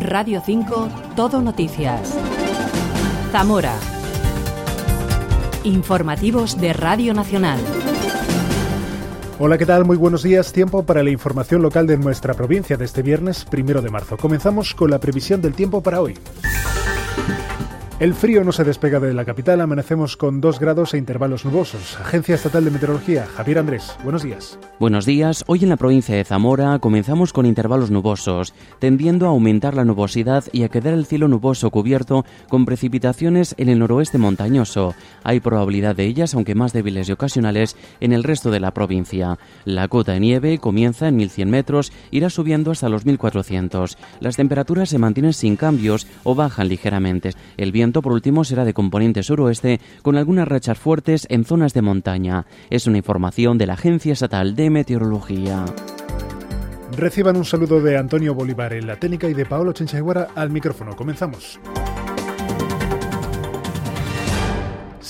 Radio 5, Todo Noticias. Zamora. Informativos de Radio Nacional. Hola, ¿qué tal? Muy buenos días. Tiempo para la información local de nuestra provincia de este viernes primero de marzo. Comenzamos con la previsión del tiempo para hoy. El frío no se despega de la capital, amanecemos con 2 grados e intervalos nubosos. Agencia Estatal de Meteorología, Javier Andrés, buenos días. Buenos días, hoy en la provincia de Zamora comenzamos con intervalos nubosos, tendiendo a aumentar la nubosidad y a quedar el cielo nuboso cubierto con precipitaciones en el noroeste montañoso. Hay probabilidad de ellas, aunque más débiles y ocasionales, en el resto de la provincia. La cota de nieve comienza en 1100 metros, irá subiendo hasta los 1400. Las temperaturas se mantienen sin cambios o bajan ligeramente. El viento, por último, será de componente suroeste, con algunas rachas fuertes en zonas de montaña. Es una información de la Agencia Estatal de Meteorología. Reciban un saludo de Antonio Bolívar en la técnica y de Paolo Chenchaguara al micrófono. Comenzamos.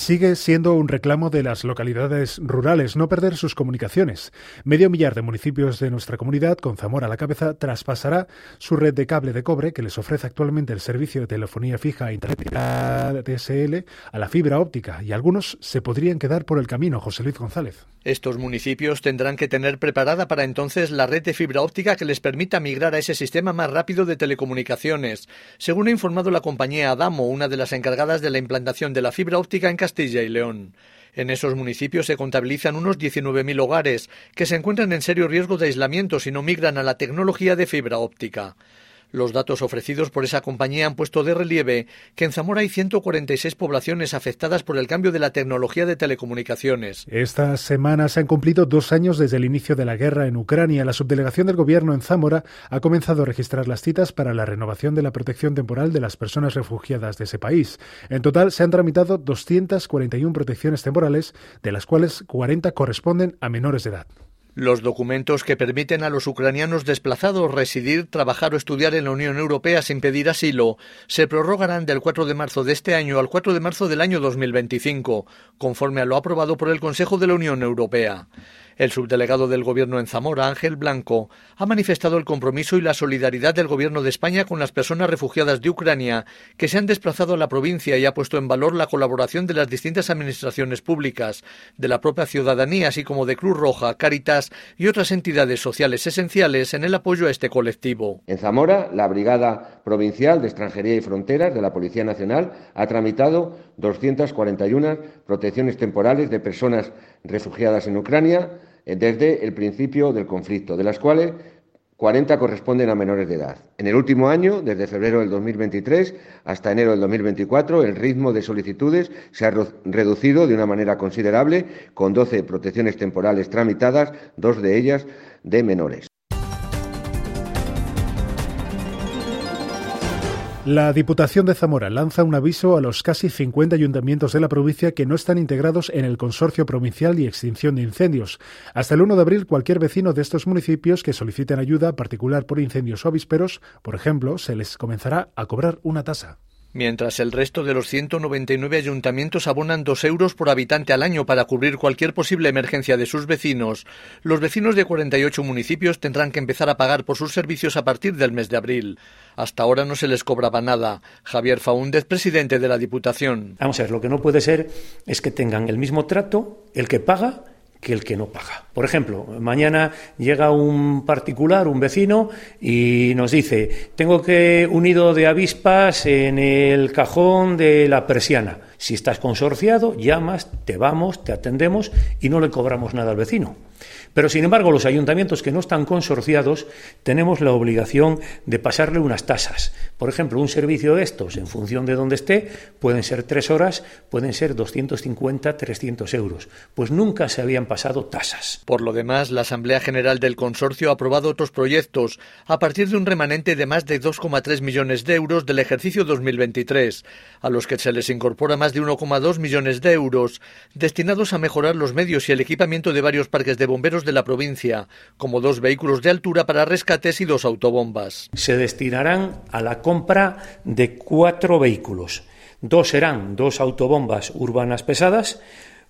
Sigue siendo un reclamo de las localidades rurales no perder sus comunicaciones. Medio millar de municipios de nuestra comunidad, con Zamora a la cabeza, traspasará su red de cable de cobre que les ofrece actualmente el servicio de telefonía fija e internet DSL a la fibra óptica y algunos se podrían quedar por el camino. José Luis González. Estos municipios tendrán que tener preparada para entonces la red de fibra óptica que les permita migrar a ese sistema más rápido de telecomunicaciones, según ha informado la compañía Adamo, una de las encargadas de la implantación de la fibra óptica en Castilla y León. En esos municipios se contabilizan unos 19.000 hogares que se encuentran en serio riesgo de aislamiento si no migran a la tecnología de fibra óptica. Los datos ofrecidos por esa compañía han puesto de relieve que en Zamora hay 146 poblaciones afectadas por el cambio de la tecnología de telecomunicaciones. Esta semana se han cumplido dos años desde el inicio de la guerra en Ucrania. La subdelegación del Gobierno en Zamora ha comenzado a registrar las citas para la renovación de la protección temporal de las personas refugiadas de ese país. En total se han tramitado 241 protecciones temporales, de las cuales 40 corresponden a menores de edad. Los documentos que permiten a los ucranianos desplazados residir, trabajar o estudiar en la Unión Europea sin pedir asilo se prorrogarán del 4 de marzo de este año al 4 de marzo del año 2025, conforme a lo aprobado por el Consejo de la Unión Europea. El subdelegado del Gobierno en Zamora, Ángel Blanco, ha manifestado el compromiso y la solidaridad del Gobierno de España con las personas refugiadas de Ucrania que se han desplazado a la provincia y ha puesto en valor la colaboración de las distintas administraciones públicas, de la propia ciudadanía, así como de Cruz Roja, Cáritas y otras entidades sociales esenciales en el apoyo a este colectivo. En Zamora, la Brigada Provincial de Extranjería y Fronteras de la Policía Nacional ha tramitado 241 protecciones temporales de personas refugiadas en Ucrania desde el principio del conflicto, de las cuales 40 corresponden a menores de edad. En el último año, desde febrero del 2023 hasta enero del 2024, el ritmo de solicitudes se ha reducido de una manera considerable, con 12 protecciones temporales tramitadas, dos de ellas de menores. La Diputación de Zamora lanza un aviso a los casi 50 ayuntamientos de la provincia que no están integrados en el Consorcio Provincial y Extinción de Incendios. Hasta el 1 de abril, cualquier vecino de estos municipios que soliciten ayuda particular por incendios o avisperos, por ejemplo, se les comenzará a cobrar una tasa mientras el resto de los 199 ayuntamientos abonan dos euros por habitante al año para cubrir cualquier posible emergencia de sus vecinos. Los vecinos de 48 municipios tendrán que empezar a pagar por sus servicios a partir del mes de abril. Hasta ahora no se les cobraba nada. Javier Faúndez, presidente de la Diputación. Vamos a ver, lo que no puede ser es que tengan el mismo trato el que paga que el que no paga. Por ejemplo, mañana llega un particular, un vecino, y nos dice, tengo que un nido de avispas en el cajón de la persiana. Si estás consorciado, llamas, te vamos, te atendemos y no le cobramos nada al vecino. Pero, sin embargo, los ayuntamientos que no están consorciados tenemos la obligación de pasarle unas tasas. Por ejemplo, un servicio de estos, en función de dónde esté, pueden ser tres horas, pueden ser 250, 300 euros. Pues nunca se habían pasado tasas. Por lo demás, la Asamblea General del Consorcio ha aprobado otros proyectos a partir de un remanente de más de 2,3 millones de euros del ejercicio 2023, a los que se les incorpora más de 1,2 millones de euros, destinados a mejorar los medios y el equipamiento de varios parques de bomberos de la provincia, como dos vehículos de altura para rescates y dos autobombas. Se destinarán a la compra de cuatro vehículos. Dos serán dos autobombas urbanas pesadas,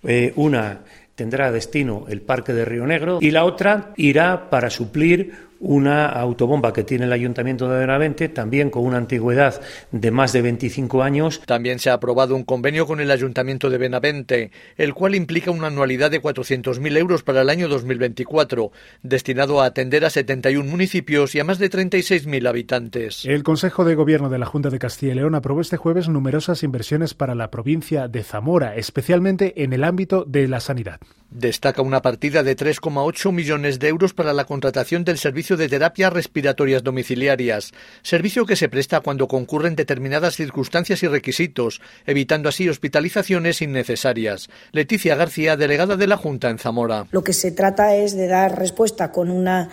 eh, una tendrá destino el Parque de Río Negro y la otra irá para suplir una autobomba que tiene el Ayuntamiento de Benavente, también con una antigüedad de más de 25 años. También se ha aprobado un convenio con el Ayuntamiento de Benavente, el cual implica una anualidad de 400.000 euros para el año 2024, destinado a atender a 71 municipios y a más de 36.000 habitantes. El Consejo de Gobierno de la Junta de Castilla y León aprobó este jueves numerosas inversiones para la provincia de Zamora, especialmente en el ámbito de la sanidad. Destaca una partida de 3,8 millones de euros para la contratación del servicio de terapias respiratorias domiciliarias, servicio que se presta cuando concurren determinadas circunstancias y requisitos, evitando así hospitalizaciones innecesarias. Leticia García, delegada de la Junta en Zamora. Lo que se trata es de dar respuesta con una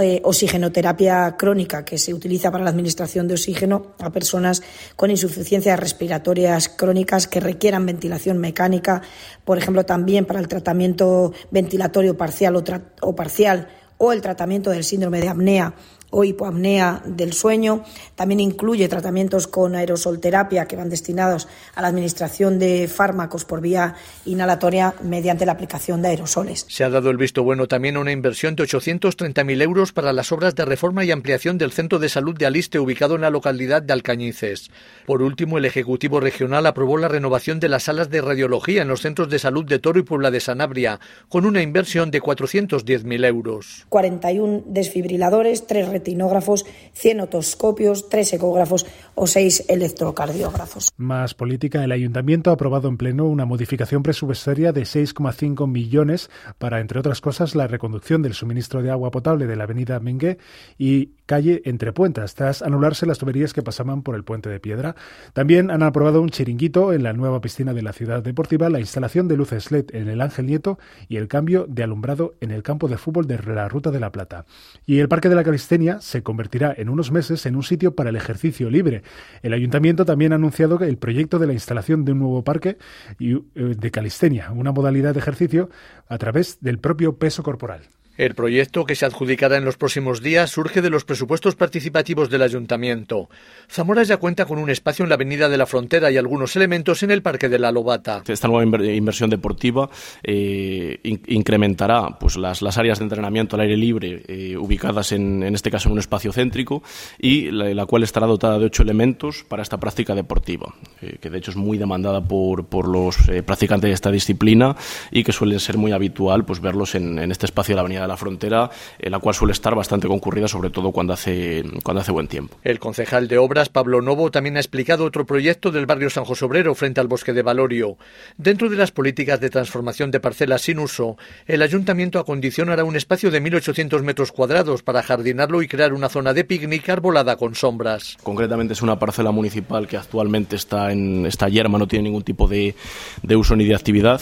eh, oxigenoterapia crónica que se utiliza para la administración de oxígeno a personas con insuficiencias respiratorias crónicas que requieran ventilación mecánica, por ejemplo, también para el tratamiento ventilatorio parcial o, o parcial o el tratamiento del síndrome de apnea o hipoapnea del sueño. También incluye tratamientos con aerosolterapia que van destinados a la administración de fármacos por vía inhalatoria mediante la aplicación de aerosoles. Se ha dado el visto bueno también a una inversión de 830.000 euros para las obras de reforma y ampliación del Centro de Salud de Aliste ubicado en la localidad de Alcañices. Por último, el Ejecutivo Regional aprobó la renovación de las salas de radiología en los centros de salud de Toro y Puebla de Sanabria, con una inversión de 410.000 euros. 41 desfibriladores, 3 retinógrafos, 100 otoscopios, 3 ecógrafos o 6 electrocardiógrafos. Más política. El Ayuntamiento ha aprobado en pleno una modificación presupuestaria de 6,5 millones para, entre otras cosas, la reconducción del suministro de agua potable de la avenida Mengue y calle Entre Puentas, tras anularse las tuberías que pasaban por el puente de piedra. También han aprobado un chiringuito en la nueva piscina de la ciudad deportiva, la instalación de luces LED en el Ángel Nieto y el cambio de alumbrado en el campo de fútbol de la Ruta de la Plata. Y el Parque de la Calistenia se convertirá en unos meses en un sitio para el ejercicio libre. El ayuntamiento también ha anunciado el proyecto de la instalación de un nuevo parque eh, de calistenia, una modalidad de ejercicio a través del propio peso corporal. El proyecto, que se adjudicará en los próximos días, surge de los presupuestos participativos del Ayuntamiento. Zamora ya cuenta con un espacio en la Avenida de la Frontera y algunos elementos en el Parque de la Lobata. Esta nueva inversión deportiva eh, incrementará pues, las, las, áreas de entrenamiento al aire libre eh, ubicadas, en, en, este caso, en un espacio céntrico y la, cual estará dotada de ocho elementos para esta práctica deportiva, eh, que de hecho es muy demandada por, por los practicantes de esta disciplina y que suele ser muy habitual pues, verlos en, en este espacio de la Avenida de la frontera, en la cual suele estar bastante concurrida, sobre todo cuando hace, cuando hace buen tiempo. El concejal de Obras, Pablo Novo, también ha explicado otro proyecto del barrio San José Obrero frente al bosque de Valorio. Dentro de las políticas de transformación de parcelas sin uso, el ayuntamiento acondicionará un espacio de 1.800 metros cuadrados para jardinarlo y crear una zona de picnic arbolada con sombras. Concretamente es una parcela municipal que actualmente está en esta yerma, no tiene ningún tipo de, de uso ni de actividad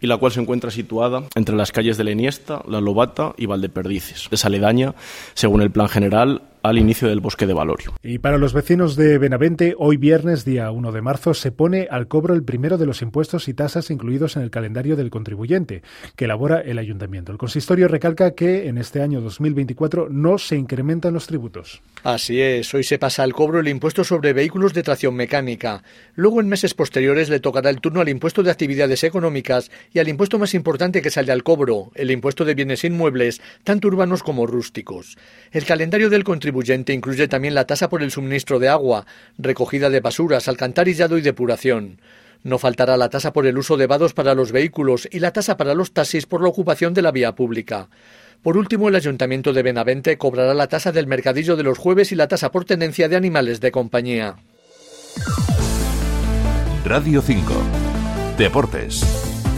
y la cual se encuentra situada entre las calles de la Iniesta, La Lobata y Valdeperdices. Es aledaña, según el plan general, al inicio del bosque de Valorio. Y para los vecinos de Benavente, hoy viernes, día 1 de marzo, se pone al cobro el primero de los impuestos y tasas incluidos en el calendario del contribuyente, que elabora el ayuntamiento. El consistorio recalca que en este año 2024 no se incrementan los tributos. Así es, hoy se pasa al cobro el impuesto sobre vehículos de tracción mecánica. Luego, en meses posteriores, le tocará el turno al impuesto de actividades económicas y al impuesto más importante que sale al cobro, el impuesto de bienes inmuebles, tanto urbanos como rústicos. El calendario del contribuyente contribuyente incluye también la tasa por el suministro de agua, recogida de basuras, alcantarillado y depuración. No faltará la tasa por el uso de vados para los vehículos y la tasa para los taxis por la ocupación de la vía pública. Por último, el Ayuntamiento de Benavente cobrará la tasa del mercadillo de los jueves y la tasa por tenencia de animales de compañía. Radio 5. Deportes.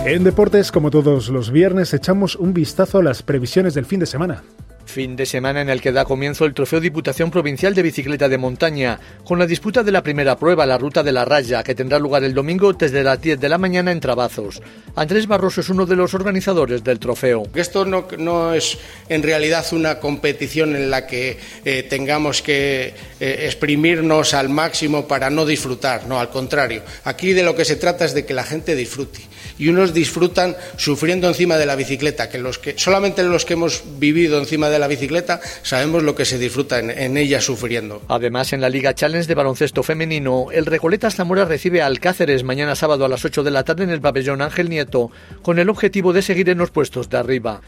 En deportes, como todos los viernes, echamos un vistazo a las previsiones del fin de semana. Fin de semana en el que da comienzo el Trofeo Diputación Provincial de Bicicleta de Montaña, con la disputa de la primera prueba, la Ruta de la Raya, que tendrá lugar el domingo desde las 10 de la mañana en Trabazos. Andrés Barroso es uno de los organizadores del trofeo. Esto no, es en realidad una competición en la que eh, tengamos que eh, exprimirnos al máximo para no disfrutar, no, al contrario. Aquí de lo que se trata es de que la gente disfrute. Y unos disfrutan sufriendo encima de la bicicleta, que, los que solamente los que hemos vivido encima de la bicicleta sabemos lo que se disfruta en, ella sufriendo. Además, en la Liga Challenge de baloncesto femenino, el Recoleta Zamora recibe Alcáceres mañana sábado a las 8 de la tarde en el pabellón Ángel Nieto, con el objetivo de seguir en los puestos de arriba.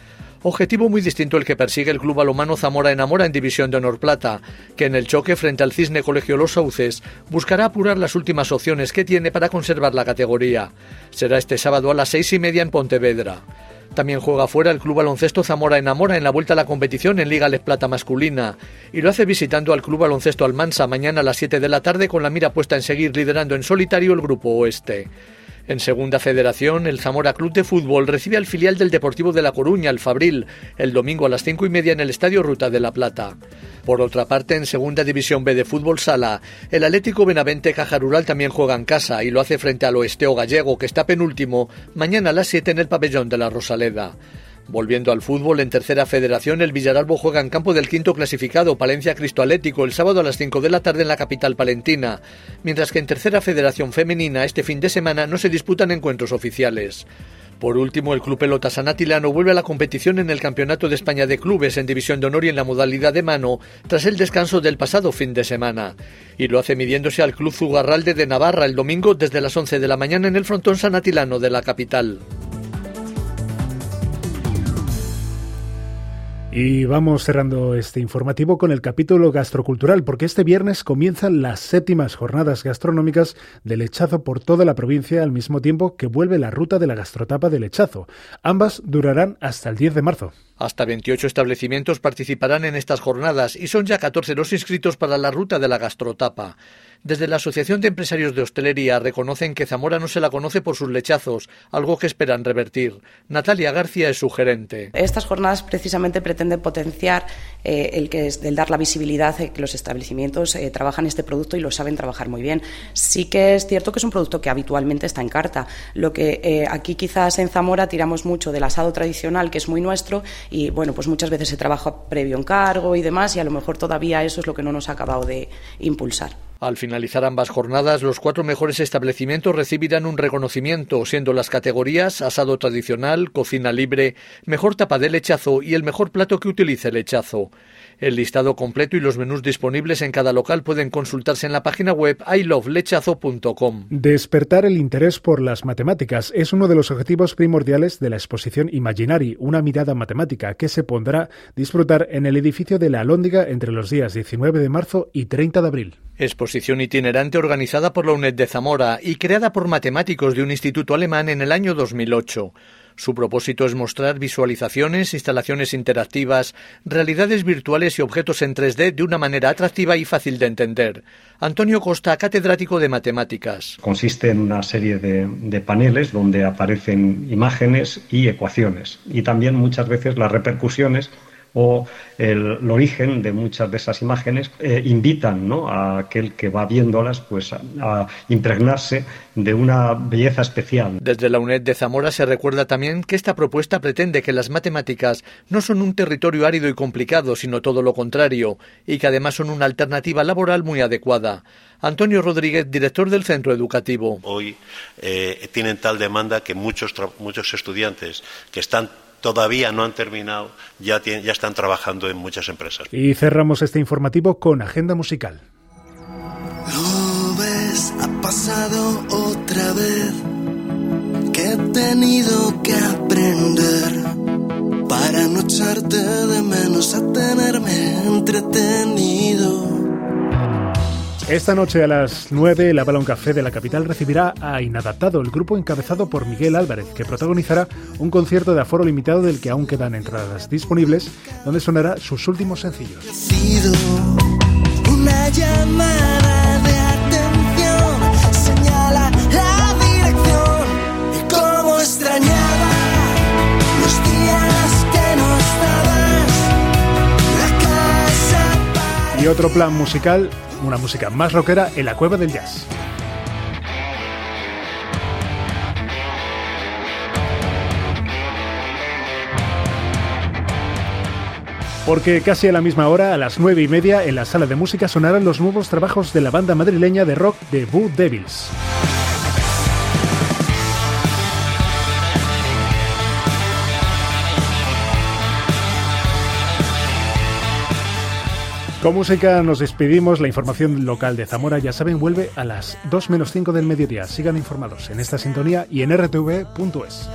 Objetivo muy distinto el que persigue el club balomano Zamora Enamora en División de Honor Plata, que en el choque frente al Cisne Colegio Los Sauces buscará apurar las últimas opciones que tiene para conservar la categoría. Será este sábado a las seis y media en Pontevedra. También juega fuera el Club Baloncesto Zamora Enamora en la vuelta a la competición en Liga Les Plata masculina y lo hace visitando al Club Baloncesto Almansa mañana a las 7 de la tarde con la mira puesta en seguir liderando en solitario el Grupo Oeste. En Segunda Federación, el Zamora Club de Fútbol recibe al filial del Deportivo de La Coruña, el Fabril, el domingo a las cinco y media en el Estadio Ruta de la Plata. Por otra parte, en Segunda División B de Fútbol Sala, el Atlético Benavente Caja Rural también juega en casa y lo hace frente al Oesteo Gallego, que está penúltimo, mañana a las 7 en el pabellón de la Rosaleda. Volviendo al fútbol, en tercera federación, el Villaralbo juega en campo del quinto clasificado, Palencia Cristo Atlético, el sábado a las 5 de la tarde en la capital palentina, mientras que en tercera federación femenina, este fin de semana no se disputan encuentros oficiales. Por último, el Club Pelota Sanatilano vuelve a la competición en el Campeonato de España de Clubes en División de Honor y en la modalidad de mano tras el descanso del pasado fin de semana. Y lo hace midiéndose al Club Zugarralde de Navarra el domingo desde las 11 de la mañana en el frontón sanatilano de la capital. Y vamos cerrando este informativo con el capítulo gastrocultural, porque este viernes comienzan las séptimas jornadas gastronómicas de lechazo por toda la provincia al mismo tiempo que vuelve la ruta de la gastrotapa de lechazo. Ambas durarán hasta el 10 de marzo. Hasta 28 establecimientos participarán en estas jornadas y son ya 14 los inscritos para la ruta de la gastrotapa. Desde la Asociación de Empresarios de Hostelería reconocen que Zamora no se la conoce por sus lechazos, algo que esperan revertir. Natalia García es su gerente. Estas jornadas precisamente pretenden potenciar eh, el que es del dar la visibilidad de que los establecimientos eh, trabajan este producto y lo saben trabajar muy bien. Sí que es cierto que es un producto que habitualmente está en carta. Lo que eh, aquí quizás en Zamora tiramos mucho del asado tradicional, que es muy nuestro, y bueno, pues muchas veces se trabaja previo encargo y demás, y a lo mejor todavía eso es lo que no nos ha acabado de impulsar. Al finalizar ambas jornadas, los cuatro mejores establecimientos recibirán un reconocimiento, siendo las categorías asado tradicional, cocina libre, mejor tapa de lechazo y el mejor plato que utilice el lechazo. El listado completo y los menús disponibles en cada local pueden consultarse en la página web ilovelechazo.com. Despertar el interés por las matemáticas es uno de los objetivos primordiales de la exposición Imaginari, una mirada matemática que se pondrá disfrutar en el edificio de la Alhóndiga entre los días 19 de marzo y 30 de abril. Exposición itinerante organizada por la UNED de Zamora y creada por matemáticos de un instituto alemán en el año 2008. Su propósito es mostrar visualizaciones, instalaciones interactivas, realidades virtuales y objetos en 3D de una manera atractiva y fácil de entender. Antonio Costa, catedrático de matemáticas. Consiste en una serie de, de, paneles donde aparecen imágenes y ecuaciones y también muchas veces las repercusiones o el, origen de muchas de esas imágenes eh, invitan ¿no? a aquel que va viéndolas pues, a, a, impregnarse de una belleza especial. Desde la UNED de Zamora se recuerda también que esta propuesta pretende que las matemáticas no son un territorio árido y complicado, sino todo lo contrario, y que además son una alternativa laboral muy adecuada. Antonio Rodríguez, director del centro educativo. Hoy eh, tienen tal demanda que muchos, muchos estudiantes que están todavía no han terminado, ya, tienen, ya están trabajando en muchas empresas. Y cerramos este informativo con agenda musical. Lo ves, ha pasado otra vez que he tenido que aprender para no echarte de menos a tenerme entretenido. Esta noche a las 9, la Balón Café de la capital recibirá a Inadaptado, el grupo encabezado por Miguel Álvarez, que protagonizará un concierto de aforo limitado del que aún quedan entradas disponibles, donde sonará sus últimos sencillos. Y otro plan musical una música más rockera en la cueva del jazz. Porque casi a la misma hora, a las nueve y media, en la sala de música sonarán los nuevos trabajos de la banda madrileña de rock The Boo Devils. Con música nos despedimos. La información local de Zamora, ya saben, vuelve a las 2 menos 5 del mediodía. Sigan informados en esta sintonía y en rtv.es.